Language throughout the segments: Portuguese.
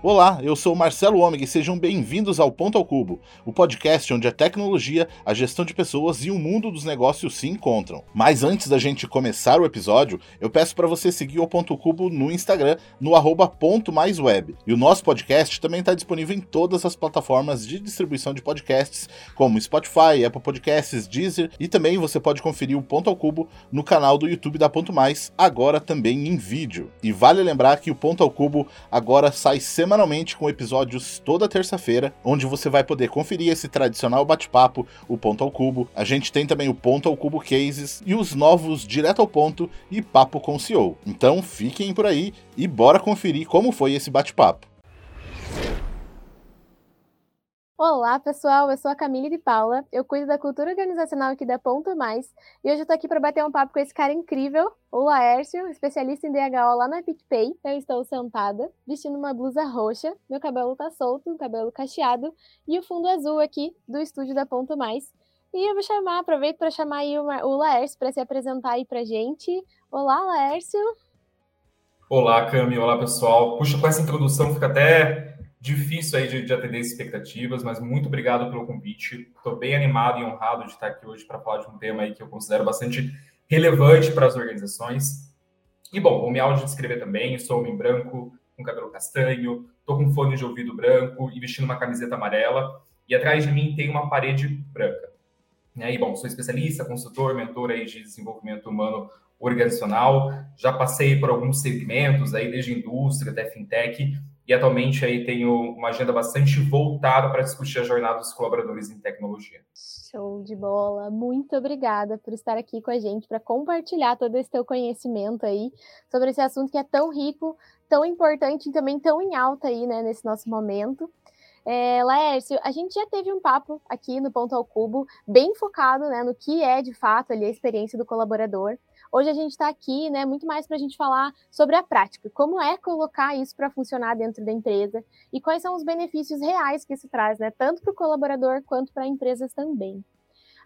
Olá, eu sou Marcelo Ômega e sejam bem-vindos ao Ponto ao Cubo, o podcast onde a tecnologia, a gestão de pessoas e o mundo dos negócios se encontram. Mas antes da gente começar o episódio, eu peço para você seguir o Ponto Cubo no Instagram, no arroba ponto mais web. E o nosso podcast também está disponível em todas as plataformas de distribuição de podcasts, como Spotify, Apple Podcasts, Deezer, e também você pode conferir o Ponto ao Cubo no canal do YouTube da Ponto Mais, agora também em vídeo. E vale lembrar que o Ponto ao Cubo agora sai semanalmente semanalmente com episódios toda terça-feira, onde você vai poder conferir esse tradicional bate-papo, o Ponto ao Cubo. A gente tem também o Ponto ao Cubo Cases e os novos Direto ao Ponto e Papo com o CEO. Então fiquem por aí e bora conferir como foi esse bate-papo. Olá, pessoal. Eu sou a Camille de Paula. Eu cuido da cultura organizacional aqui da Ponto Mais. E hoje eu tô aqui para bater um papo com esse cara incrível, o Laércio, especialista em DHO lá na PicPay. Eu estou sentada, vestindo uma blusa roxa, meu cabelo tá solto, um cabelo cacheado e o fundo azul aqui do estúdio da Ponto Mais. E eu vou chamar, aproveito para chamar aí o Laércio para se apresentar aí pra gente. Olá, Laércio. Olá, Cami. Olá, pessoal. Puxa, com essa introdução fica até difícil aí de, de atender expectativas, mas muito obrigado pelo convite. Estou bem animado e honrado de estar aqui hoje para falar de um tema aí que eu considero bastante relevante para as organizações. E bom, vou me auto-descrever também, sou homem branco, com cabelo castanho, estou com fone de ouvido branco e vestindo uma camiseta amarela, e atrás de mim tem uma parede branca. E bom, sou especialista, consultor, mentor aí de desenvolvimento humano organizacional, já passei por alguns segmentos aí, desde indústria até fintech, e atualmente aí tenho uma agenda bastante voltada para discutir a jornada dos colaboradores em tecnologia. Show de bola! Muito obrigada por estar aqui com a gente para compartilhar todo esse teu conhecimento aí sobre esse assunto que é tão rico, tão importante e também tão em alta aí, né, nesse nosso momento. É, Laércio, a gente já teve um papo aqui no Ponto ao Cubo, bem focado né, no que é de fato ali, a experiência do colaborador. Hoje a gente está aqui, né, muito mais para a gente falar sobre a prática, como é colocar isso para funcionar dentro da empresa e quais são os benefícios reais que isso traz, né, tanto para o colaborador quanto para empresas também.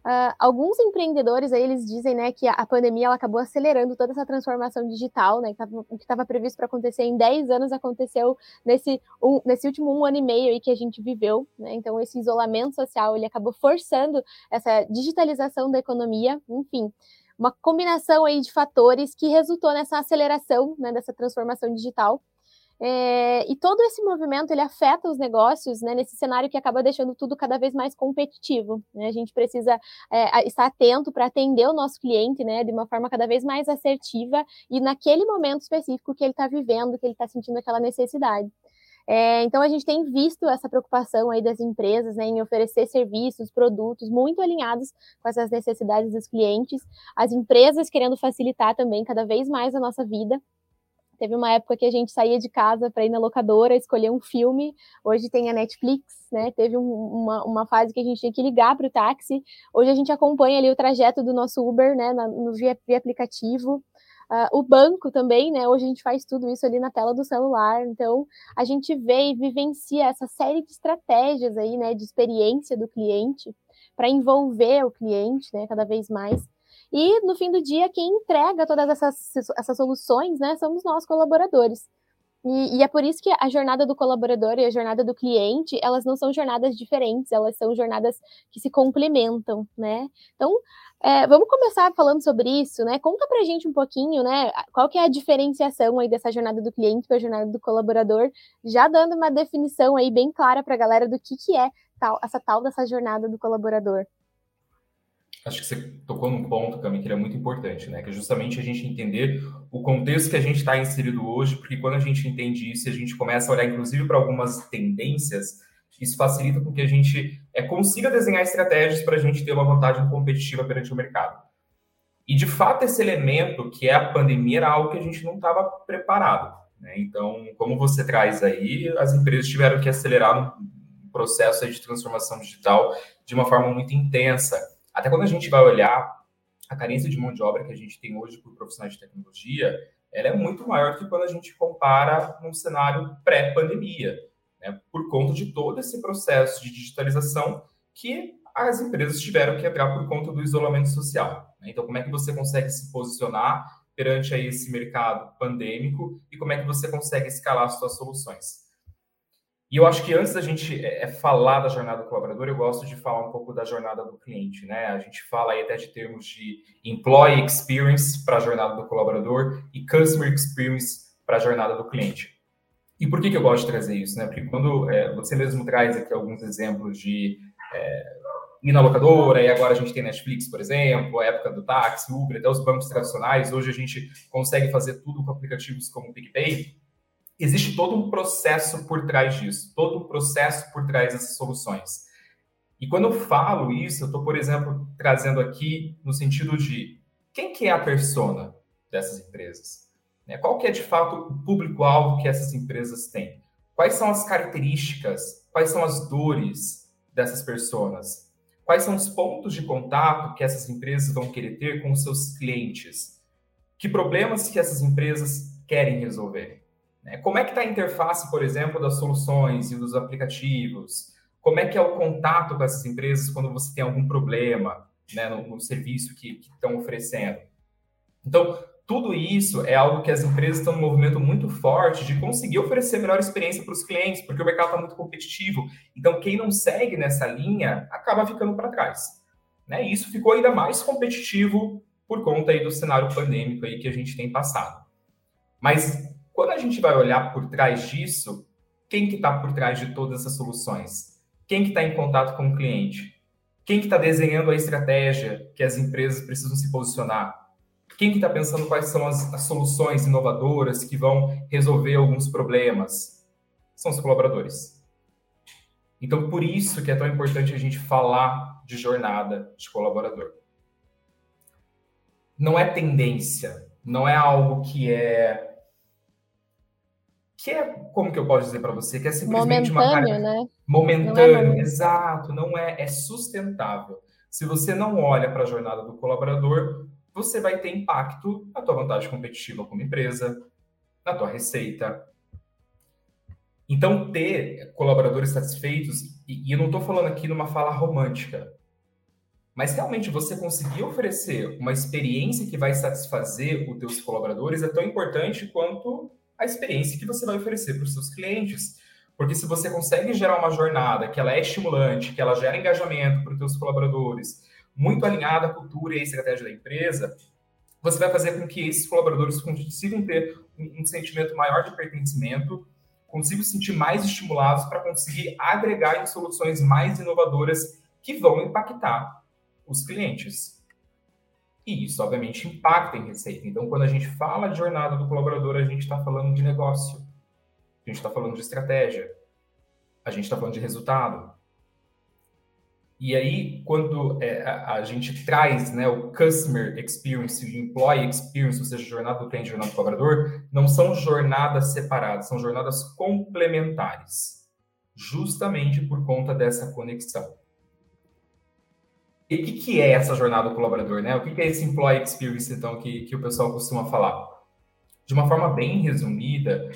Uh, alguns empreendedores aí eles dizem né, que a, pandemia ela acabou acelerando toda essa transformação digital, né? O que estava previsto para acontecer em 10 anos aconteceu nesse, um, nesse último um ano e meio aí que a gente viveu. Né? Então, esse isolamento social ele acabou forçando essa digitalização da economia, enfim uma combinação aí de fatores que resultou nessa aceleração né, dessa transformação digital. É, e todo esse movimento ele afeta os negócios né, nesse cenário que acaba deixando tudo cada vez mais competitivo. Né? A gente precisa é, estar atento para atender o nosso cliente né, de uma forma cada vez mais assertiva e naquele momento específico que ele está vivendo, que ele está sentindo aquela necessidade. É, então a gente tem visto essa preocupação aí das empresas né, em oferecer serviços, produtos muito alinhados com essas necessidades dos clientes, as empresas querendo facilitar também cada vez mais a nossa vida. Teve uma época que a gente saía de casa para ir na locadora, escolher um filme. Hoje tem a Netflix, né? Teve um, uma, uma fase que a gente tinha que ligar para o táxi. Hoje a gente acompanha ali o trajeto do nosso Uber, né? no via, via aplicativo. Uh, o banco também, né? Hoje a gente faz tudo isso ali na tela do celular. Então, a gente vê e vivencia essa série de estratégias aí, né? De experiência do cliente para envolver o cliente, né? Cada vez mais. E no fim do dia, quem entrega todas essas, essas soluções, né? Somos nós, colaboradores. E, e, é por isso que a jornada do colaborador e a jornada do cliente, elas não são jornadas diferentes, elas são jornadas que se complementam, né? Então, é, vamos começar falando sobre isso, né? Conta pra gente um pouquinho, né? Qual que é a diferenciação aí dessa jornada do cliente para a jornada do colaborador, já dando uma definição aí bem clara para a galera do que, que é tal, essa tal dessa jornada do colaborador. Acho que você tocou num ponto, Cami, que é muito importante, né? Que é justamente a gente entender o contexto que a gente está inserido hoje, porque quando a gente entende isso, a gente começa a olhar, inclusive, para algumas tendências isso facilita com que a gente é, consiga desenhar estratégias para a gente ter uma vantagem competitiva perante o mercado. E, de fato, esse elemento, que é a pandemia, era algo que a gente não estava preparado. Né? Então, como você traz aí, as empresas tiveram que acelerar um processo de transformação digital de uma forma muito intensa. Até quando a gente vai olhar a carência de mão de obra que a gente tem hoje por profissionais de tecnologia, ela é muito maior que quando a gente compara num cenário pré-pandemia né, por conta de todo esse processo de digitalização que as empresas tiveram que entrar por conta do isolamento social. Né? Então, como é que você consegue se posicionar perante aí esse mercado pandêmico e como é que você consegue escalar as suas soluções? E eu acho que antes da gente é, é, falar da jornada do colaborador, eu gosto de falar um pouco da jornada do cliente, né? A gente fala aí até de termos de employee experience para a jornada do colaborador e customer experience para a jornada do cliente. E por que, que eu gosto de trazer isso, né? Porque quando é, você mesmo traz aqui alguns exemplos de é, ir na locadora, e agora a gente tem Netflix, por exemplo, a época do táxi, Uber, até os bancos tradicionais, hoje a gente consegue fazer tudo com aplicativos como o PicPay, existe todo um processo por trás disso, todo um processo por trás dessas soluções. E quando eu falo isso, eu estou, por exemplo, trazendo aqui no sentido de quem que é a persona dessas empresas? Né? Qual que é, de fato, o público-alvo que essas empresas têm? Quais são as características, quais são as dores dessas pessoas? Quais são os pontos de contato que essas empresas vão querer ter com os seus clientes? Que problemas que essas empresas querem resolver? Né? Como é que está a interface, por exemplo, das soluções e dos aplicativos? Como é que é o contato com essas empresas quando você tem algum problema né, no, no serviço que, estão oferecendo? Então, tudo isso é algo que as empresas estão num movimento muito forte de conseguir oferecer melhor experiência para os clientes, porque o mercado está muito competitivo. Então, quem não segue nessa linha acaba ficando para trás. Né? E isso ficou ainda mais competitivo por conta aí do cenário pandêmico aí que a gente tem passado. Mas quando a gente vai olhar por trás disso, quem que está por trás de todas essas soluções? Quem que está em contato com o cliente? Quem que está desenhando a estratégia que as empresas precisam se posicionar? Quem que está pensando quais são as, as soluções inovadoras que vão resolver alguns problemas? São os colaboradores. Então, por isso que é tão importante a gente falar de jornada de colaborador. Não é tendência, não é algo que é que é, como que eu posso dizer para você, que é simplesmente momentâneo, uma né? momentâneo, não é exato, não é, é sustentável. Se você não olha para a jornada do colaborador, você vai ter impacto na tua vantagem competitiva como empresa, na tua receita. Então, ter colaboradores satisfeitos, e, e eu não estou falando aqui numa fala romântica, mas realmente você conseguir oferecer uma experiência que vai satisfazer os teus colaboradores é tão importante quanto a experiência que você vai oferecer para os seus clientes. Porque se você consegue gerar uma jornada que ela é estimulante, que ela gera engajamento para os seus colaboradores, muito alinhada à cultura e à estratégia da empresa, você vai fazer com que esses colaboradores consigam ter um, um sentimento maior de pertencimento, consigam se sentir mais estimulados para conseguir agregar em soluções mais inovadoras que vão impactar os clientes. E isso, obviamente, impacta em receita. Então, quando a gente fala de jornada do colaborador, a gente está falando de negócio, a gente está falando de estratégia, a gente está falando de resultado. E aí, quando é, a, a, gente traz né, o customer experience e o employee experience, ou seja, jornada do cliente jornada do colaborador, não são jornadas separadas, são jornadas complementares, justamente por conta dessa conexão. E o que, que é essa jornada do colaborador, né? O que, que é esse employee experience, então, que, que o pessoal costuma falar? De uma forma bem resumida,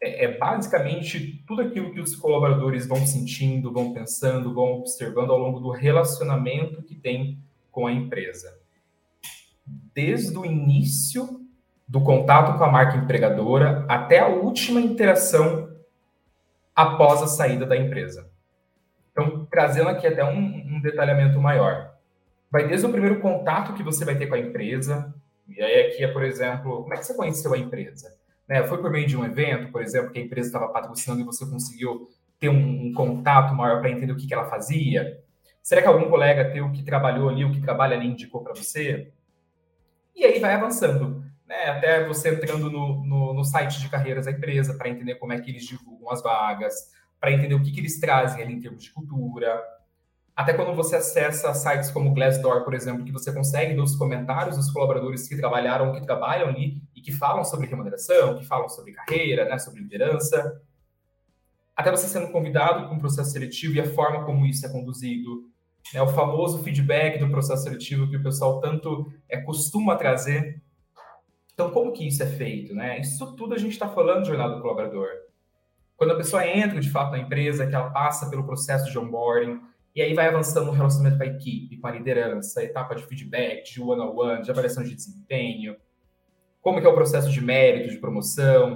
é, é, basicamente tudo aquilo que os colaboradores vão sentindo, vão pensando, vão observando ao longo do relacionamento que tem com a empresa. Desde o início do contato com a marca empregadora até a última interação após a saída da empresa. Então, trazendo aqui até um, um detalhamento maior vai desde o primeiro contato que você vai ter com a empresa, e aí aqui é, por exemplo, como é que você conheceu a empresa? Né? Foi por meio de um evento, por exemplo, que a empresa estava patrocinando e você conseguiu ter um, um contato maior para entender o que, que ela fazia? Será que algum colega teu que trabalhou ali, o que trabalha ali, indicou para você? E aí vai avançando, né? Até você entrando no, no, no site de carreiras da empresa para entender como é que eles divulgam as vagas, para entender o que, que eles trazem ali em termos de cultura, até quando você acessa sites como Glassdoor, por exemplo, que você consegue ver os comentários dos colaboradores que trabalharam, que trabalham ali e que falam sobre remuneração, que falam sobre carreira, né, sobre liderança. Até você sendo convidado para um processo seletivo e a forma como isso é conduzido. Né, o famoso feedback do processo seletivo que o pessoal tanto é, costuma trazer. Então, como que isso é feito? Né? Isso tudo a gente está falando de jornada do colaborador. Quando a pessoa entra, de fato, na empresa, que ela passa pelo processo de onboarding, e aí vai avançando no relacionamento com a equipe, com a liderança, etapa de feedback, de one-on-one, -on -one, de avaliação de desempenho, como que é o processo de mérito, de promoção,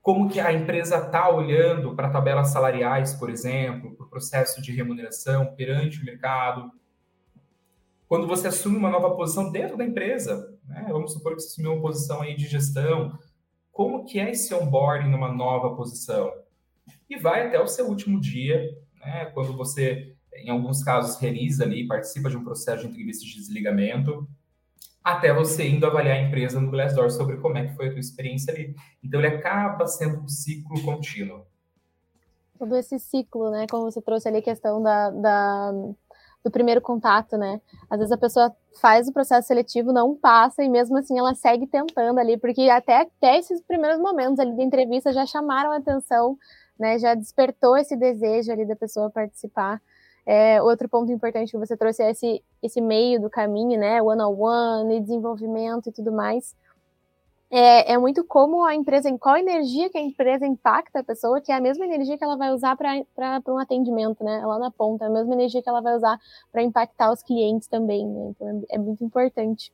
como que a empresa está olhando para tabelas salariais, por exemplo, para o processo de remuneração perante o mercado. Quando você assume uma nova posição dentro da empresa, né? vamos supor que você assumiu uma posição aí de gestão, como que é esse onboarding numa nova posição? E vai até o seu último dia, né? quando você, em alguns casos, realiza ali, participa de um processo de entrevista de desligamento, até você indo avaliar a empresa no Glassdoor sobre como é que foi a tua experiência ali. Então, ele acaba sendo um ciclo contínuo. Todo esse ciclo, né? Como você trouxe ali a questão da, da, do primeiro contato, né? Às vezes a pessoa faz o processo seletivo, não passa, e mesmo assim ela segue tentando ali, porque até, até esses primeiros momentos ali da entrevista já chamaram a atenção, né? Já despertou esse desejo ali da pessoa participar. É, outro ponto importante que você trouxe é esse, esse meio do caminho, né? One-on-one, -on -one, desenvolvimento e tudo mais. É, é, muito como a empresa, em qual energia que a empresa impacta a pessoa, que é a mesma energia que ela vai usar para um atendimento, né? Lá na ponta, é a mesma energia que ela vai usar para impactar os clientes também, né? Então é, é, muito importante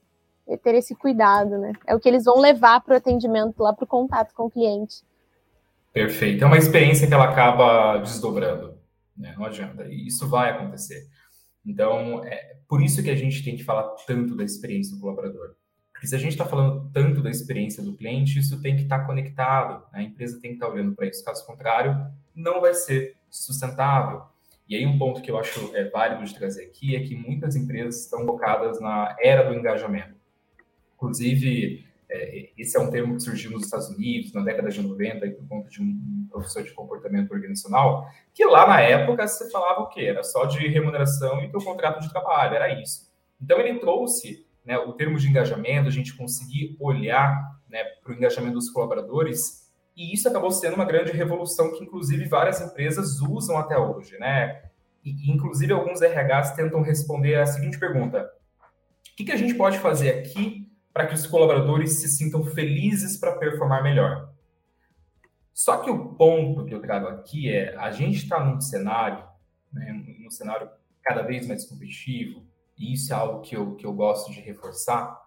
ter esse cuidado, né? É o que eles vão levar para o atendimento, lá para o contato com o cliente. Perfeito. É uma experiência que ela acaba desdobrando. Né? Não adianta. E isso vai acontecer. Então, é por isso que a gente tem que falar tanto da experiência do colaborador. Porque se a gente está falando tanto da experiência do cliente, isso tem que estar tá conectado. Né? A empresa tem que estar tá olhando para isso. Caso contrário, não vai ser sustentável. E aí um ponto que eu acho é válido de trazer aqui é que muitas empresas estão focadas na era do engajamento. Inclusive, é, esse é um termo que surgiu nos Estados Unidos na década de 90 por conta de um professor de comportamento organizacional, que lá na época você falava o quê? Era só de remuneração e teu contrato de trabalho, era isso. Então ele trouxe né, o termo de engajamento, a gente conseguir olhar né, para o engajamento dos colaboradores, e isso acabou sendo uma grande revolução que, inclusive, várias empresas usam até hoje, né? E, inclusive, alguns RHs tentam responder a seguinte pergunta: o que, que a gente pode fazer aqui para que os colaboradores se sintam felizes para performar melhor. Só que o ponto que eu trago aqui é a gente está num cenário, né, num cenário cada vez mais competitivo, e isso é algo que eu, que eu gosto de reforçar,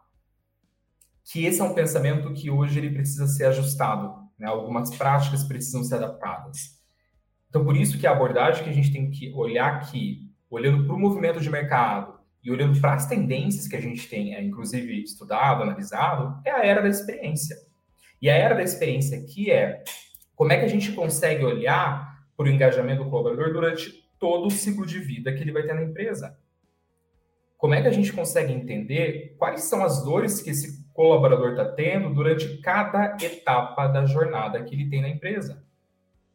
que esse é um pensamento que hoje ele precisa ser ajustado, né? algumas práticas precisam ser adaptadas. Então, por isso que a abordagem que a gente tem que olhar aqui, olhando para o movimento de mercado, e olhando para as tendências que a gente tem, é, inclusive estudado, analisado, é a era da experiência. E a era da experiência aqui é como é que a gente consegue olhar para o engajamento do colaborador durante todo o ciclo de vida que ele vai ter na empresa. Como é que a gente consegue entender quais são as dores que esse colaborador está tendo durante cada etapa da jornada que ele tem na empresa?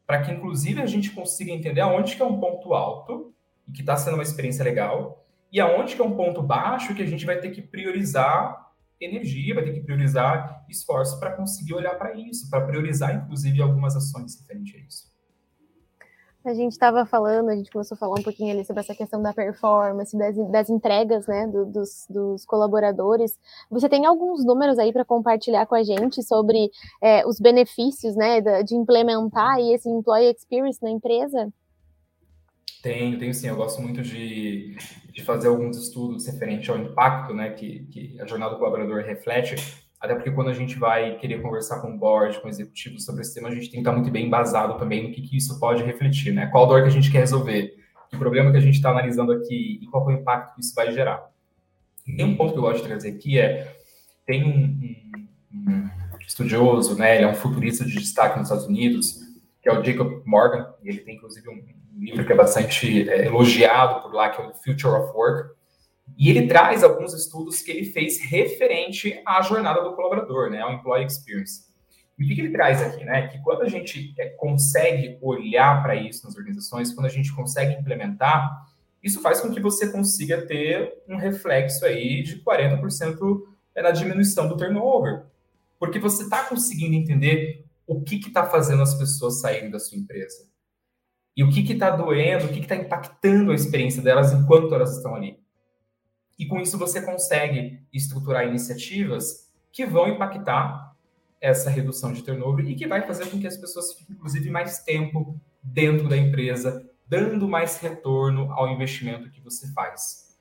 Para que, inclusive, a gente consiga entender aonde que é um ponto alto e que está sendo uma experiência legal e aonde que é um ponto baixo que a gente vai ter que priorizar energia, vai ter que priorizar esforço para conseguir olhar para isso, para priorizar, inclusive, algumas ações referente a isso. A gente estava falando, a gente começou a falar um pouquinho ali sobre essa questão da performance, das, das entregas, né, do, dos, dos, colaboradores. Você tem alguns números aí para compartilhar com a gente sobre é, os benefícios, né, de implementar esse employee experience na empresa? Tenho, tenho sim. Eu gosto muito de, de fazer alguns estudos referentes ao impacto né, que, que a jornada do colaborador reflete. Até porque quando a gente vai querer conversar com o board, com executivos sobre esse tema, a gente tem que estar muito bem embasado também no que, que isso pode refletir, né? Qual dor que a gente quer resolver, que problema que a gente está analisando aqui e qual é o impacto que isso vai gerar. Tem um ponto que eu gosto de trazer aqui é, tem um, um, um estudioso, né, ele é um futurista de destaque nos Estados Unidos, que é o Jacob Morgan, e ele tem inclusive um livro que é bastante é, elogiado por lá, que é o Future of Work. E ele traz alguns estudos que ele fez referente à jornada do colaborador, né, ao employee experience. E o que, que ele traz aqui, né? Que quando a gente é, consegue olhar para isso nas organizações, quando a gente consegue implementar, isso faz com que você consiga ter um reflexo aí de 40% é, na diminuição do turnover. Porque você está conseguindo entender o que está fazendo as pessoas saírem da sua empresa e o que está doendo, o que está impactando a experiência delas enquanto elas estão ali. E com isso você consegue estruturar iniciativas que vão impactar essa redução de turnover e que vai fazer com que as pessoas fiquem, inclusive, mais tempo dentro da empresa, dando mais retorno ao investimento que você faz.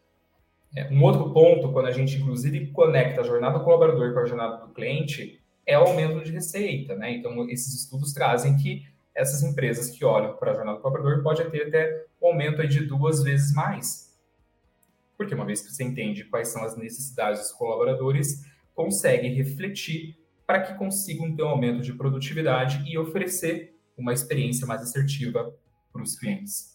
É, um outro ponto, quando a gente, inclusive, conecta a jornada do colaborador com a jornada do cliente, é o aumento de receita, né? Então, esses estudos trazem que essas empresas que olham para a jornada do colaborador pode ter até um aumento de duas vezes mais. Porque uma vez que você entende quais são as necessidades dos colaboradores, consegue refletir para que consigam ter um aumento de produtividade e oferecer uma experiência mais assertiva para os clientes.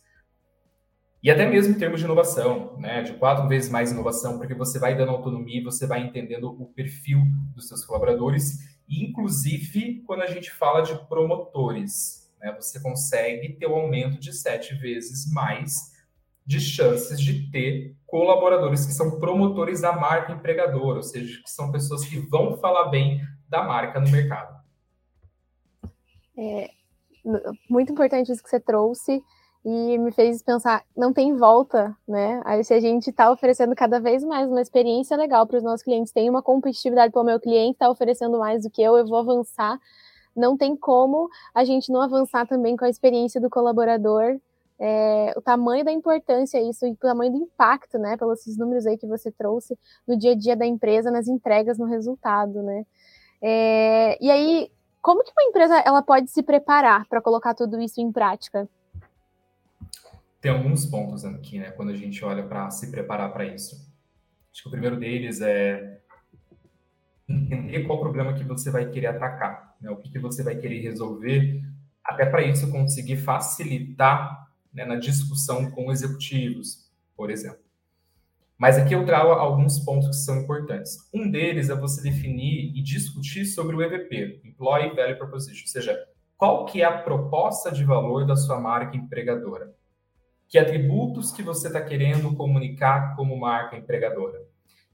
E até mesmo em termos de inovação, né? de quatro vezes mais inovação, porque você vai dando autonomia, você vai entendendo o perfil dos seus colaboradores, e inclusive quando a gente fala de promotores, né? você consegue ter um aumento de sete vezes mais de chances de ter colaboradores que são promotores da marca empregadora, ou seja, que são pessoas que vão falar bem da marca no mercado. É muito importante isso que você trouxe e me fez pensar, não tem volta, né? Aí se a gente está oferecendo cada vez mais uma experiência legal para os nossos clientes, tem uma competitividade para o meu cliente está oferecendo mais do que eu, eu vou avançar. Não tem como a gente não avançar também com a experiência do colaborador. É, o tamanho da importância isso e o tamanho do impacto, né? Pelos números aí que você trouxe no dia a dia da empresa, nas entregas, no resultado, né? É, e aí, como que uma empresa ela pode se preparar para colocar tudo isso em prática? Tem alguns pontos aqui, né? Quando a gente olha para se preparar para isso. Acho que o primeiro deles é entender qual problema que você vai querer atacar, né? O que, que você vai querer resolver, até para isso conseguir facilitar né, na discussão com executivos, por exemplo. Mas aqui eu trago alguns pontos que são importantes. Um deles é você definir e discutir sobre o EVP, Employee Value Proposition, ou seja, qual que é a proposta de valor da sua marca empregadora. Que atributos que você está querendo comunicar como marca empregadora.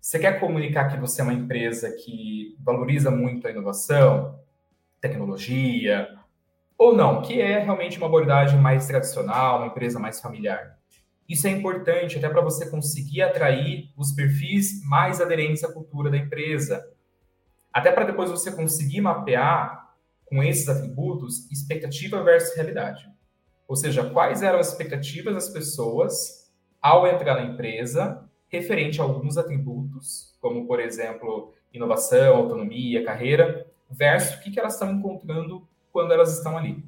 Você quer comunicar que você é uma empresa que valoriza muito a inovação, tecnologia, ou não, que é realmente uma abordagem mais tradicional, uma empresa mais familiar. Isso é importante até para você conseguir atrair os perfis mais aderentes à cultura da empresa. Até para depois você conseguir mapear com esses atributos expectativa versus realidade. Ou seja, quais eram as expectativas das pessoas ao entrar na empresa referente a alguns atributos, como por exemplo, inovação, autonomia, carreira, versus o que elas estão encontrando quando elas estão ali.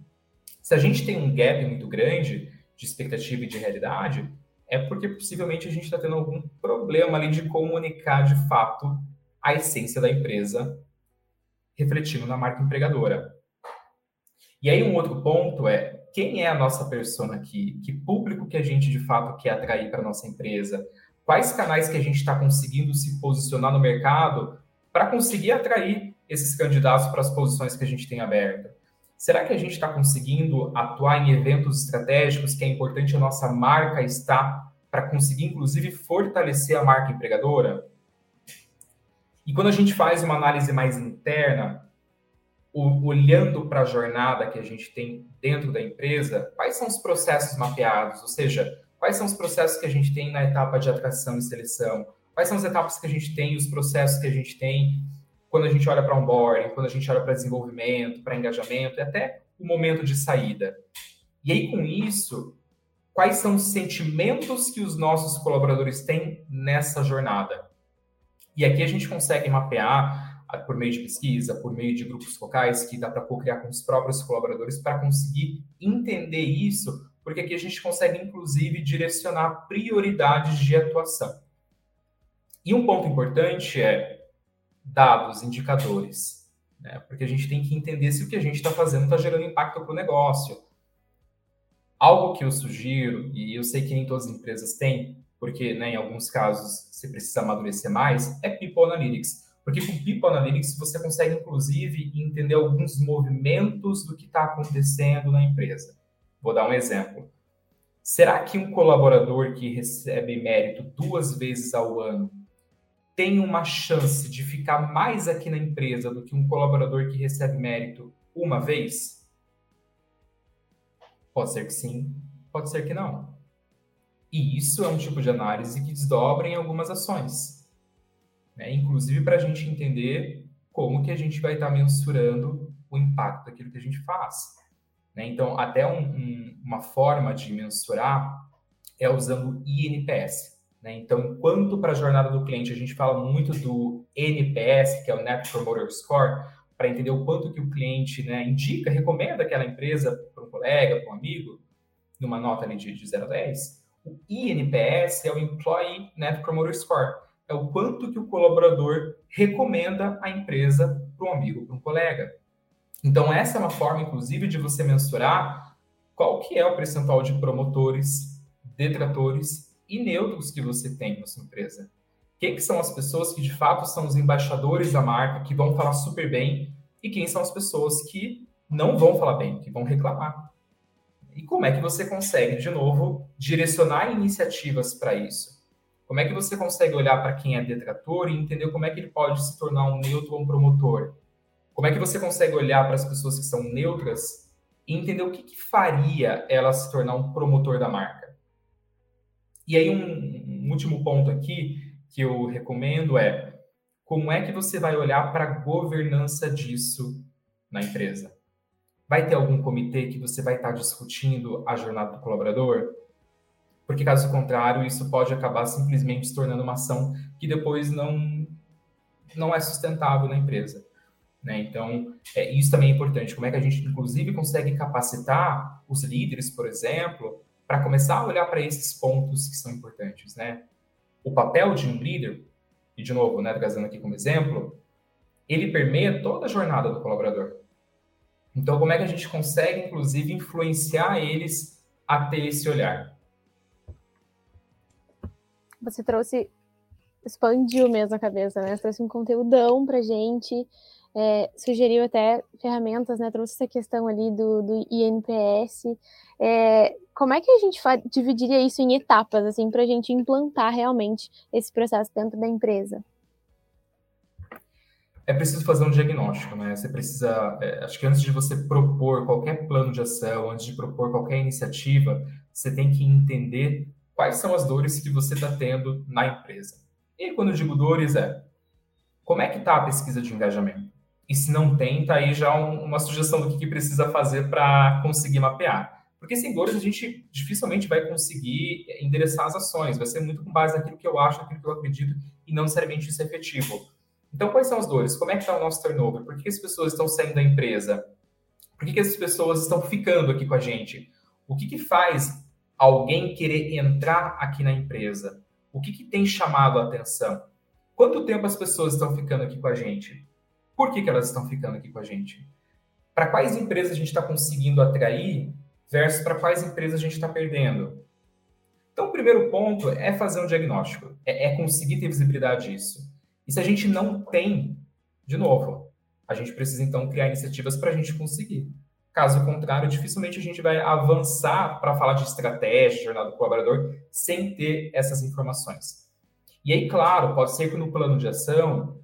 Se a gente tem um gap muito grande, de expectativa e de realidade, é porque possivelmente a gente está tendo algum problema ali de comunicar de fato a essência da empresa, refletindo na marca empregadora. E aí um outro ponto é quem é a nossa persona aqui? Que público que a gente de fato quer atrair para nossa empresa? Quais canais que a gente está conseguindo se posicionar no mercado para conseguir atrair esses candidatos para as posições que a gente tem aberta? Será que a gente está conseguindo atuar em eventos estratégicos que é importante a nossa marca estar para conseguir, inclusive, fortalecer a marca empregadora? E quando a gente faz uma análise mais interna, olhando para a jornada que a gente tem dentro da empresa, quais são os processos mapeados? Ou seja, quais são os processos que a gente tem na etapa de atração e seleção? Quais são as etapas que a gente tem, os processos que a gente tem quando a gente olha para onboarding, quando a gente olha para desenvolvimento, para engajamento e até o momento de saída. E aí, com isso, quais são os sentimentos que os nossos colaboradores têm nessa jornada? E aqui a gente consegue mapear ah, por meio de pesquisa, por meio de grupos focais que dá para co-criar com os próprios colaboradores para conseguir entender isso, porque aqui a gente consegue inclusive direcionar prioridades de atuação. E um ponto importante é dados, indicadores, né? porque a gente tem que entender se o que a gente está fazendo está gerando impacto para o negócio. Algo que eu sugiro, e eu sei que nem todas as empresas têm, porque né, em alguns casos você precisa amadurecer mais, é People Analytics. Porque com People Analytics você consegue, inclusive, entender alguns movimentos do que está acontecendo na empresa. Vou dar um exemplo. Será que um colaborador que recebe mérito duas vezes ao ano tem uma chance de ficar mais aqui na empresa do que um colaborador que recebe mérito uma vez? Pode ser que sim, pode ser que não. E isso é um tipo de análise que desdobra em algumas ações. Né? Inclusive para a gente entender como que a gente vai estar tá mensurando o impacto daquilo que a gente faz. Né? Então, até um, um, uma forma de mensurar é usando o INPS, né? Então, enquanto para a jornada do cliente a gente fala muito do NPS, que é o Net Promoter Score, para entender o quanto que o cliente né, indica, recomenda aquela empresa para um colega, para um amigo, numa nota ali de, de 0 a 10, o INPS é o Employee Net Promoter Score. É o quanto que o colaborador recomenda a empresa para um amigo, para um colega. Então, essa é uma forma, inclusive, de você mensurar qual que é o percentual de promotores, detratores e neutros que você tem na sua empresa. Quem que são as pessoas que, de fato, são os embaixadores da marca, que vão falar super bem, e quem são as pessoas que não vão falar bem, que vão reclamar. E como é que você consegue, de novo, direcionar iniciativas para isso? Como é que você consegue olhar para quem é detrator e entender como é que ele pode se tornar um neutro ou um promotor? Como é que você consegue olhar para as pessoas que são neutras e entender o que, que faria ela se tornar um promotor da marca? E aí, um, um último ponto aqui que eu recomendo é como é que você vai olhar para a governança disso na empresa? Vai ter algum comitê que você vai estar discutindo a jornada do colaborador? Porque, caso contrário, isso pode acabar simplesmente se tornando uma ação que depois não, não é sustentável na empresa. Né? Então, é, isso também é importante. Como é que a gente, inclusive, consegue capacitar os líderes, por exemplo, para começar a olhar para esses pontos que são importantes, né? O papel de um líder, e de novo, né, trazendo aqui como exemplo, ele permeia toda a jornada do colaborador. Então, como é que a gente consegue, inclusive, influenciar eles a ter esse olhar? Você trouxe, expandiu mesmo a cabeça, né? Você trouxe um conteúdão pra gente, é, sugeriu até ferramentas, né? Trouxe essa questão ali do, do INPS. É, como é que a gente dividiria isso em etapas, assim, para a gente implantar realmente esse processo dentro da empresa? é preciso fazer um diagnóstico, né? Você precisa, é, acho que antes de você propor qualquer plano de ação, antes de propor qualquer iniciativa, você tem que entender quais são as dores que você está tendo na empresa. E quando eu digo dores, é como é que está a pesquisa de engajamento? E se não tem, tá aí já um, uma sugestão do que, que precisa fazer para conseguir mapear. Porque sem dores a gente dificilmente vai conseguir endereçar as ações, vai ser muito com base naquilo que eu acho, naquilo que eu acredito, e não necessariamente isso é efetivo. Então, quais são as dores? Como é que está o nosso turnover? Por que as pessoas estão saindo da empresa? Por que, que as pessoas estão ficando aqui com a gente? O que, que faz alguém querer entrar aqui na empresa? O que, que tem chamado a atenção? Quanto tempo as pessoas estão ficando aqui com a gente? Por que, que elas estão ficando aqui com a gente? Para quais empresas a gente está conseguindo atrair versus para quais empresas a gente está perdendo? Então, o primeiro ponto é fazer um diagnóstico, é, é conseguir ter visibilidade disso. E se a gente não tem, de novo, a gente precisa então criar iniciativas para a gente conseguir. Caso contrário, dificilmente a gente vai avançar para falar de estratégia, jornada do colaborador, sem ter essas informações. E aí, claro, pode ser que no plano de ação,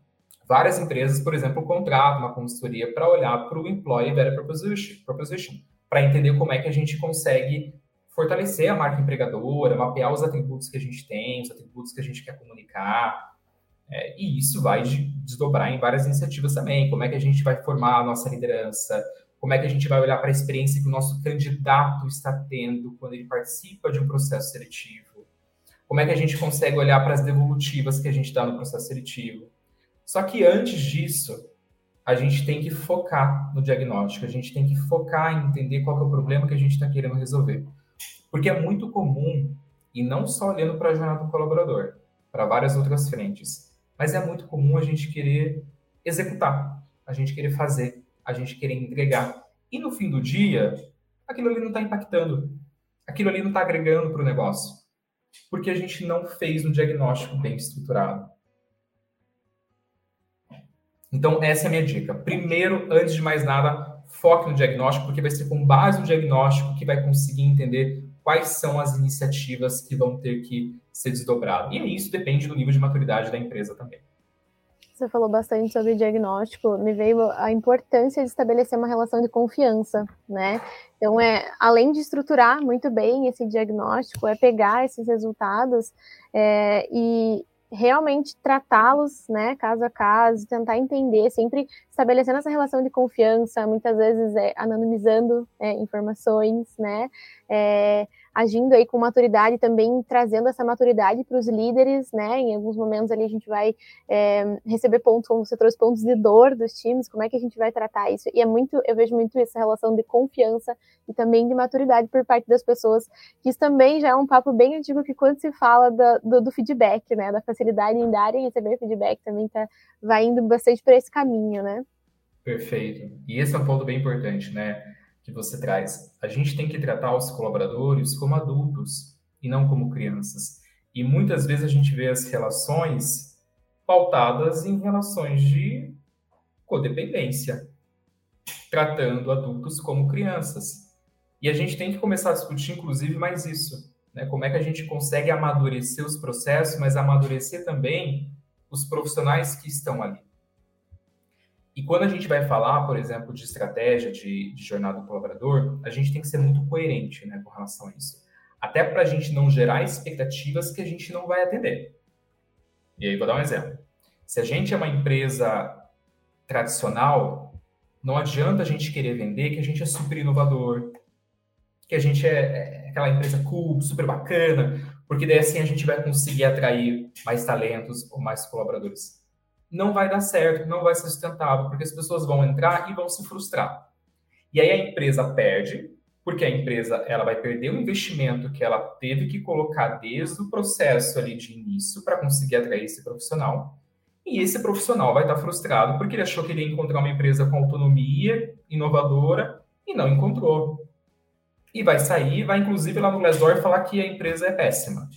várias empresas, por exemplo, contratam uma consultoria para olhar para o Employee Value Proposition, para entender como é que a gente consegue fortalecer a marca empregadora, mapear os atributos que a gente tem, os atributos que a gente quer comunicar, é, e isso vai desdobrar em várias iniciativas também. Como é que a gente vai formar a nossa liderança? Como é que a gente vai olhar para a experiência que o nosso candidato está tendo quando ele participa de um processo seletivo? Como é que a gente consegue olhar para as devolutivas que a gente dá no processo seletivo? Só que antes disso, a gente tem que focar no diagnóstico, a gente tem que focar em entender qual é o problema que a gente está querendo resolver. Porque é muito comum, e não só olhando para a jornada do colaborador, para várias outras frentes, mas é muito comum a gente querer executar, a gente querer fazer, a gente querer entregar. E no fim do dia, aquilo ali não está impactando, aquilo ali não está agregando para o negócio, porque a gente não fez um diagnóstico bem estruturado. Então, essa é a minha dica. Primeiro, antes de mais nada, foque no diagnóstico, porque vai ser com base no diagnóstico que vai conseguir entender quais são as iniciativas que vão ter que ser desdobradas. E isso depende do nível de maturidade da empresa também. Você falou bastante sobre diagnóstico, me veio a importância de estabelecer uma relação de confiança, né? Então, é, além de estruturar muito bem esse diagnóstico, é pegar esses resultados é, e realmente tratá-los, né, caso a caso, tentar entender, sempre estabelecendo essa relação de confiança, muitas vezes é, anonimizando é, informações, né, é, agindo aí com maturidade, também trazendo essa maturidade para os líderes, né? Em alguns momentos ali a gente vai é, receber pontos, como você trouxe, pontos de dor dos times, como é que a gente vai tratar isso? E é muito, eu vejo muito essa relação de confiança e também de maturidade por parte das pessoas, que isso também já é um papo bem antigo que quando se fala do, do, do feedback, né? Da facilidade em dar e receber feedback também tá, vai indo bastante para esse caminho, né? Perfeito. E esse é um ponto bem importante, né? Que você traz. A gente tem que tratar os colaboradores como adultos e não como crianças. E muitas vezes a gente vê as relações pautadas em relações de codependência, tratando adultos como crianças. E a gente tem que começar a discutir, inclusive, mais isso. Né? Como é que a gente consegue amadurecer os processos, mas amadurecer também os profissionais que estão ali. E quando a gente vai falar, por exemplo, de estratégia de, de jornada do colaborador, a gente tem que ser muito coerente né, com relação a isso. Até para a gente não gerar expectativas que a gente não vai atender. E aí, vou dar um exemplo. Se a gente é uma empresa tradicional, não adianta a gente querer vender que a gente é super inovador, que a gente é, é aquela empresa cool, super bacana, porque daí assim a gente vai conseguir atrair mais talentos ou mais colaboradores não vai dar certo, não vai ser sustentável, porque as pessoas vão entrar e vão se frustrar. E aí a empresa perde, porque a empresa ela vai perder o investimento que ela teve que colocar desde o processo ali de início para conseguir atrair esse profissional. E esse profissional vai estar frustrado porque ele achou que ele ia encontrar uma empresa com autonomia, inovadora, e não encontrou. E vai sair, vai inclusive lá no Glassdoor falar que a empresa é péssima.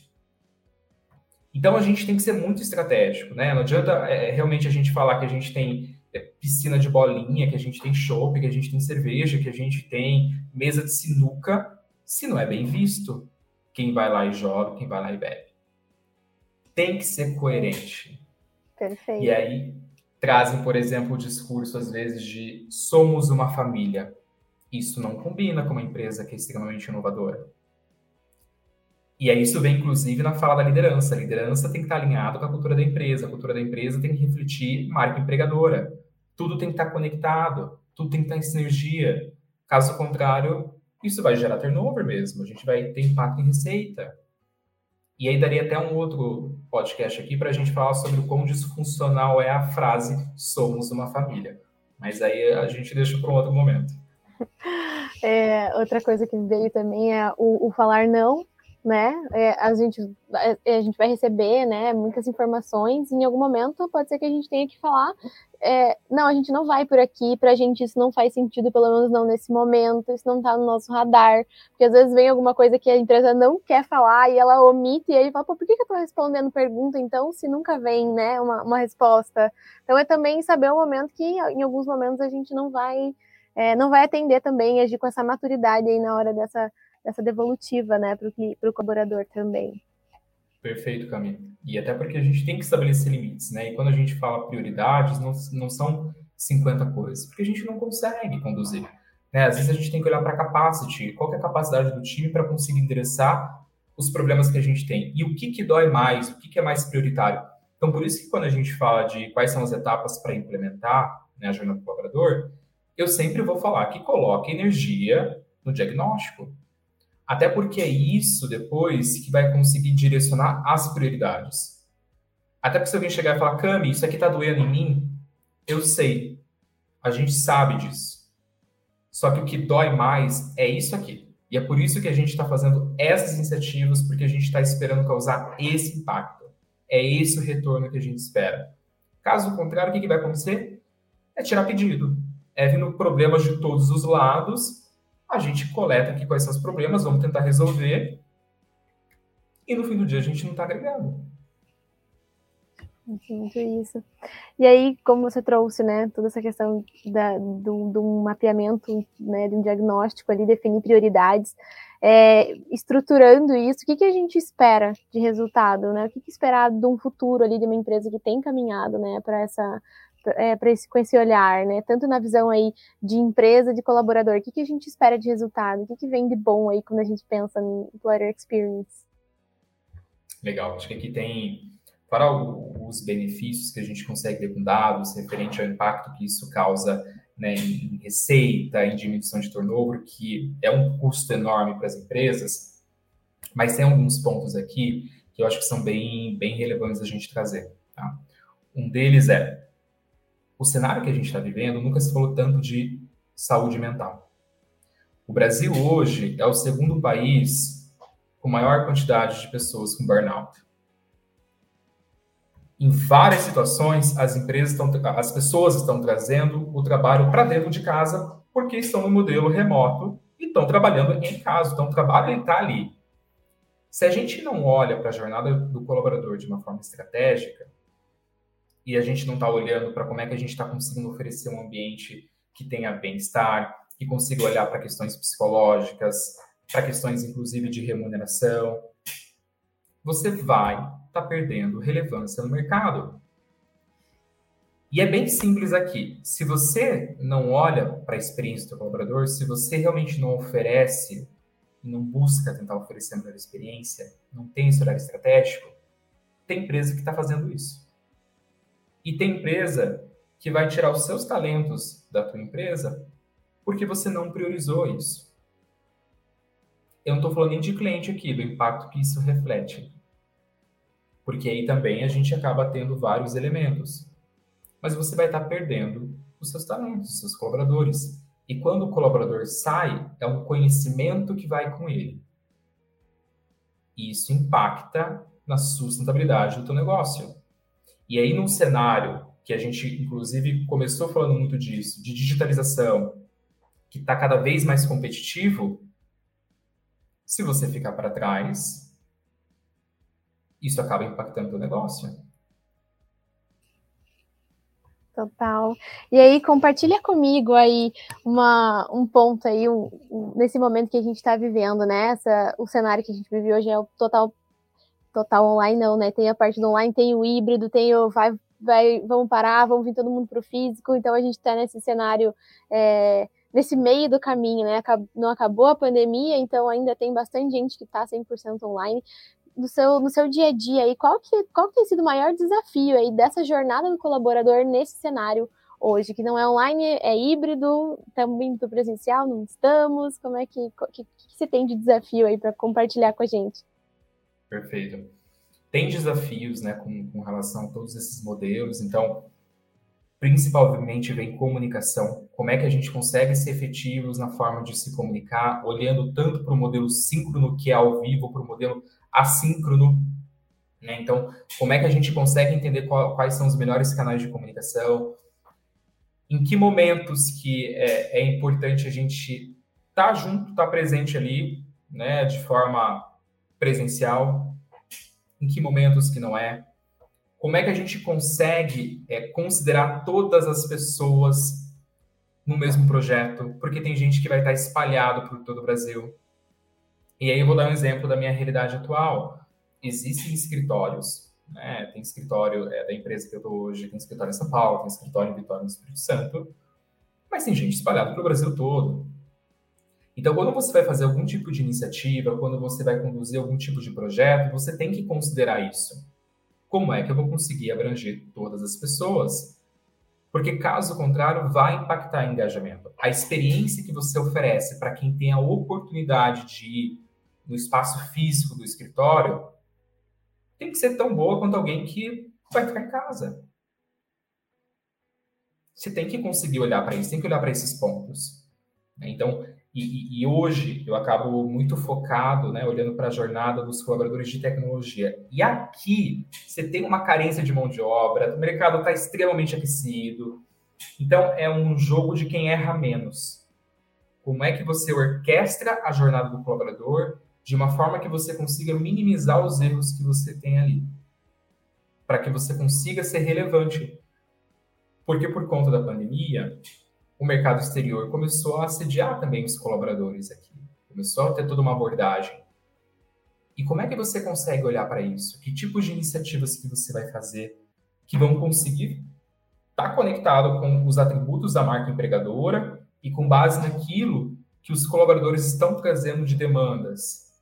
Então a gente tem que ser muito estratégico, né? Não adianta é, realmente a gente falar que a gente tem é, piscina de bolinha, que a gente tem chopp, que a gente tem cerveja, que a gente tem mesa de sinuca, se não é bem visto quem vai lá e joga, quem vai lá e bebe. Tem que ser coerente. Perfeito. E aí trazem, por exemplo, o discurso às vezes de somos uma família. Isso não combina com uma empresa que é extremamente inovadora. E aí isso vem, inclusive, na fala da liderança. A liderança tem que estar alinhado com a cultura da empresa. A cultura da empresa tem que refletir marca empregadora. Tudo tem que estar conectado. Tudo tem que estar em sinergia. Caso contrário, isso vai gerar turnover mesmo. A gente vai ter impacto em receita. E aí daria até um outro podcast aqui para a gente falar sobre o quão disfuncional é a frase somos uma família. Mas aí a gente deixa para um outro momento. É, outra coisa que veio também é o, o falar não, né? É, a, gente, a gente vai receber né, muitas informações e em algum momento pode ser que a gente tenha que falar é, não, a gente não vai por aqui, pra gente isso não faz sentido, pelo menos não nesse momento, isso não tá no nosso radar, porque às vezes vem alguma coisa que a empresa não quer falar e ela omite, e aí fala, pô, por que, que eu tô respondendo pergunta então, se nunca vem, né, uma, uma resposta? Então é também saber o momento que em alguns momentos a gente não vai, é, não vai atender também, agir com essa maturidade aí na hora dessa essa devolutiva, né, para o colaborador também. Perfeito, Camila. E até porque a gente tem que estabelecer limites, né? E quando a gente fala prioridades, não, não são 50 coisas, porque a gente não consegue conduzir. Né? Às vezes a gente tem que olhar para capacity, qual é a capacidade do time para conseguir endereçar os problemas que a gente tem. E o que, que dói mais, o que, que é mais prioritário. Então, por isso que quando a gente fala de quais são as etapas para implementar né, a jornada do colaborador, eu sempre vou falar que coloque energia no diagnóstico. Até porque é isso depois que vai conseguir direcionar as prioridades. Até porque se alguém chegar e falar, Cami, isso aqui tá doendo em mim, eu sei. A gente sabe disso. Só que o que dói mais é isso aqui. E é por isso que a gente está fazendo essas iniciativas, porque a gente está esperando causar esse impacto. É esse o retorno que a gente espera. Caso contrário, o que, que vai acontecer? É tirar pedido. É vindo problemas de todos os lados a gente coleta aqui quais são os problemas, vamos tentar resolver, e no fim do dia a gente não está agregando. Muito isso. E aí, como você trouxe, né, toda essa questão da, do, do mapeamento, né, de um diagnóstico ali, definir prioridades, é, estruturando isso, o que, que a gente espera de resultado, né? O que, que esperar de um futuro ali de uma empresa que tem caminhado, né, para essa é, esse, com esse olhar, né? Tanto na visão aí de empresa, de colaborador, o que, que a gente espera de resultado? O que, que vem de bom aí quando a gente pensa no employer experience? Legal, acho que aqui tem para os benefícios que a gente consegue ter com dados referente ao impacto que isso causa né, em receita, em diminuição de turnover, que é um custo enorme para as empresas, Mas tem alguns pontos aqui que eu acho que são bem, bem relevantes a gente trazer. Tá? Um deles é o cenário que a gente está vivendo, nunca se falou tanto de saúde mental. O Brasil hoje é o segundo país com maior quantidade de pessoas com burnout. Em várias situações, as empresas estão, as pessoas estão trazendo o trabalho para dentro de casa porque estão no modelo remoto e estão trabalhando em casa. Então, o trabalho está ali. Se a gente não olha para a jornada do colaborador de uma forma estratégica, e a gente não está olhando para como é que a gente está conseguindo oferecer um ambiente que tenha bem-estar, que consiga olhar para questões psicológicas, para questões inclusive de remuneração, você vai estar tá perdendo relevância no mercado. E é bem simples aqui. Se você não olha para a experiência do colaborador, se você realmente não oferece não busca tentar oferecer a melhor experiência, não tem esse horário estratégico, tem empresa que está fazendo isso. E tem empresa que vai tirar os seus talentos da tua empresa porque você não priorizou isso. Eu não estou falando nem de cliente aqui, do impacto que isso reflete. Porque aí também a gente acaba tendo vários elementos. Mas você vai estar tá perdendo os seus talentos, os seus colaboradores. E quando o colaborador sai, é um conhecimento que vai com ele. E isso impacta na sustentabilidade do teu negócio. E aí, num cenário que a gente, inclusive, começou falando muito disso, de digitalização, que está cada vez mais competitivo, se você ficar para trás, isso acaba impactando o negócio. Total. E aí, compartilha comigo aí uma, um ponto aí, um, um, nesse momento que a gente está vivendo, né? Essa, o cenário que a gente vive hoje é o total total online não, né? Tem a parte do online, tem o híbrido, tem o vai, vai, vamos parar, vamos vir todo mundo para o físico. Então a gente está nesse cenário, é, nesse meio do caminho, né? Não acabou a pandemia, então ainda tem bastante gente que está 100% online. No seu, no seu dia a dia aí, qual que, qual que tem sido o maior desafio aí dessa jornada do colaborador nesse cenário hoje, que não é online, é híbrido, estamos indo presencial, não estamos, como é que, que, que você tem de desafio aí para compartilhar com a gente? Perfeito. Tem desafios né, com, com relação a todos esses modelos, então, principalmente vem comunicação. Como é que a gente consegue ser efetivos na forma de se comunicar, olhando tanto para o modelo síncrono, que é ao vivo, para o modelo assíncrono. Né? Então, como é que a gente consegue entender qual, quais são os melhores canais de comunicação, em que momentos que é, é importante a gente estar tá junto, estar tá presente ali, né, de forma presencial, em que momentos que não é, como é que a gente consegue é, considerar todas as pessoas no mesmo projeto, porque tem gente que vai estar espalhado por todo o Brasil. E aí eu vou dar um exemplo da minha realidade atual. Existem escritórios, né? tem escritório é, da empresa que eu estou hoje, tem escritório em São Paulo, tem escritório em Vitória no Espírito Santo, mas tem gente espalhada pelo Brasil todo. Então, quando você vai fazer algum tipo de iniciativa, quando você vai conduzir algum tipo de projeto, você tem que considerar isso. Como é que eu vou conseguir abranger todas as pessoas? Porque, caso contrário, vai impactar engajamento. A experiência que você oferece para quem tem a oportunidade de ir no espaço físico do escritório tem que ser tão boa quanto alguém que vai ficar em casa. Você tem que conseguir olhar para isso, tem que olhar para esses pontos. Então, e, e, hoje eu acabo muito focado, né, olhando para a jornada dos colaboradores de tecnologia. E aqui você tem uma carência de mão de obra, o mercado está extremamente aquecido. Então é um jogo de quem erra menos. Como é que você orquestra a jornada do colaborador de uma forma que você consiga minimizar os erros que você tem ali, para que você consiga ser relevante. Porque por conta da pandemia, o mercado exterior começou a assediar também os colaboradores aqui. Começou a ter toda uma abordagem. E como é que você consegue olhar para isso? Que tipos de iniciativas que você vai fazer que vão conseguir estar tá conectado com os atributos da marca empregadora e com base naquilo que os colaboradores estão trazendo de demandas?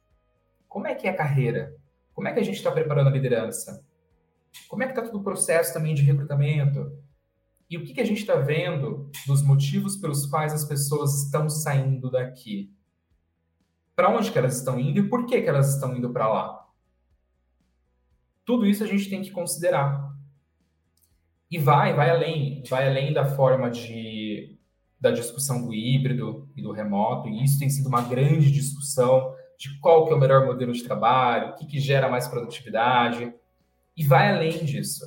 Como é que é a carreira? Como é que a gente está preparando a liderança? Como é que está todo o processo também de recrutamento? E o que, que a gente está vendo dos motivos pelos quais as pessoas estão saindo daqui? para onde que elas estão indo e por que, que elas estão indo para lá. Tudo isso a gente tem que considerar. E vai, vai além, vai além da forma de da discussão do híbrido e do remoto, e isso tem sido uma grande discussão de qual que é o melhor modelo de trabalho, o que, que gera mais produtividade, e vai além disso,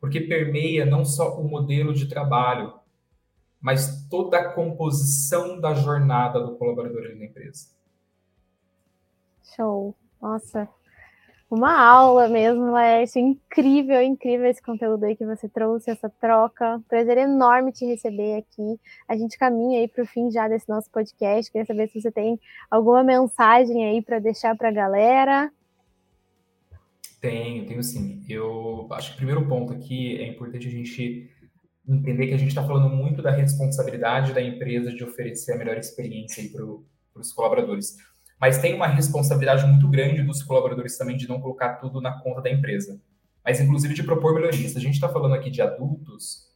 porque permeia não só o modelo de trabalho, mas toda a composição da jornada do colaborador na empresa. Show. Nossa, uma aula mesmo, Laércio. Incrível, incrível esse conteúdo aí que você trouxe, essa troca. Prazer enorme te receber aqui. A gente caminha aí para o fim já desse nosso podcast. Queria saber se você tem alguma mensagem aí para deixar para a galera. Tenho, tenho sim. Eu acho que o primeiro ponto aqui é importante a gente entender que a gente está falando muito da responsabilidade da empresa de oferecer a melhor experiência para os colaboradores. Mas tem uma responsabilidade muito grande dos colaboradores também de não colocar tudo na conta da empresa. Mas, inclusive, de propor melhorias. A gente está falando aqui de adultos,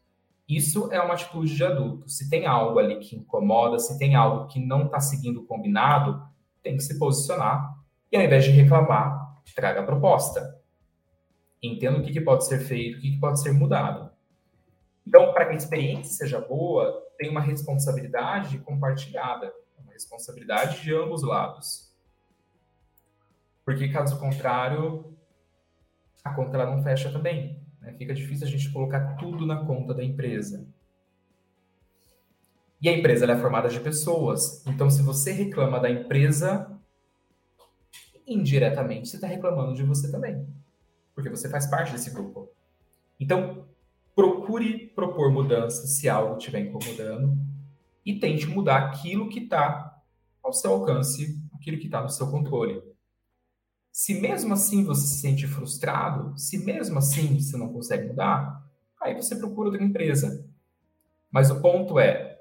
isso é uma atitude de adulto. Se tem algo ali que incomoda, se tem algo que não está seguindo o combinado, tem que se posicionar e, ao invés de reclamar, traga a proposta. Entenda o que, que pode ser feito, o que, que pode ser mudado. Então, para que a experiência seja boa, tem uma responsabilidade compartilhada, uma responsabilidade de ambos lados. Porque, caso contrário, a conta ela não fecha também. Né? Fica difícil a gente colocar tudo na conta da empresa. E a empresa é formada de pessoas. Então, se você reclama da empresa, indiretamente você está reclamando de você também. Porque você faz parte desse grupo. Então, procure propor mudanças se algo estiver incomodando e tente mudar aquilo que está ao seu alcance, aquilo que está no seu controle. Se mesmo assim você se sente frustrado, se mesmo assim você não consegue mudar, aí você procura outra empresa. Mas o ponto é,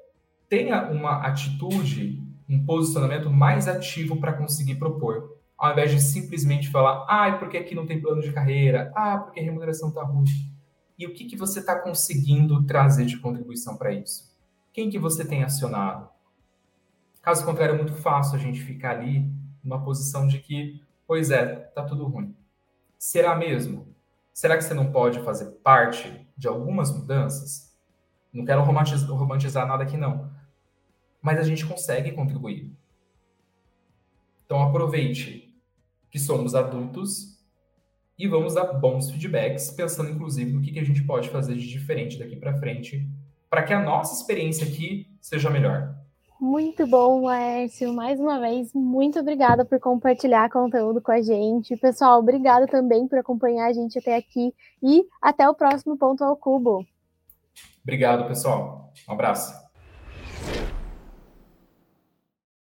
tenha uma atitude, um posicionamento mais ativo para conseguir propor, ao invés de simplesmente falar, ah, porque aqui não tem plano de carreira, ah, porque a remuneração está ruim e o que, que você está conseguindo trazer de contribuição para isso? Quem que você tem acionado? Caso contrário, é muito fácil a gente ficar ali numa posição de que, pois é, tá tudo ruim. Será mesmo? Será que você não pode fazer parte de algumas mudanças? Não quero romantizar, nada aqui, não. Mas a gente consegue contribuir. Então aproveite que somos adultos e vamos dar bons feedbacks, pensando inclusive no que, que a gente pode fazer de diferente daqui para frente, para que a nossa experiência aqui seja melhor. Muito bom, Laércio. Mais uma vez, muito obrigada por compartilhar conteúdo com a gente. Pessoal, obrigada também por acompanhar a gente até aqui e até o próximo Ponto ao Cubo. Obrigado, pessoal. Um abraço.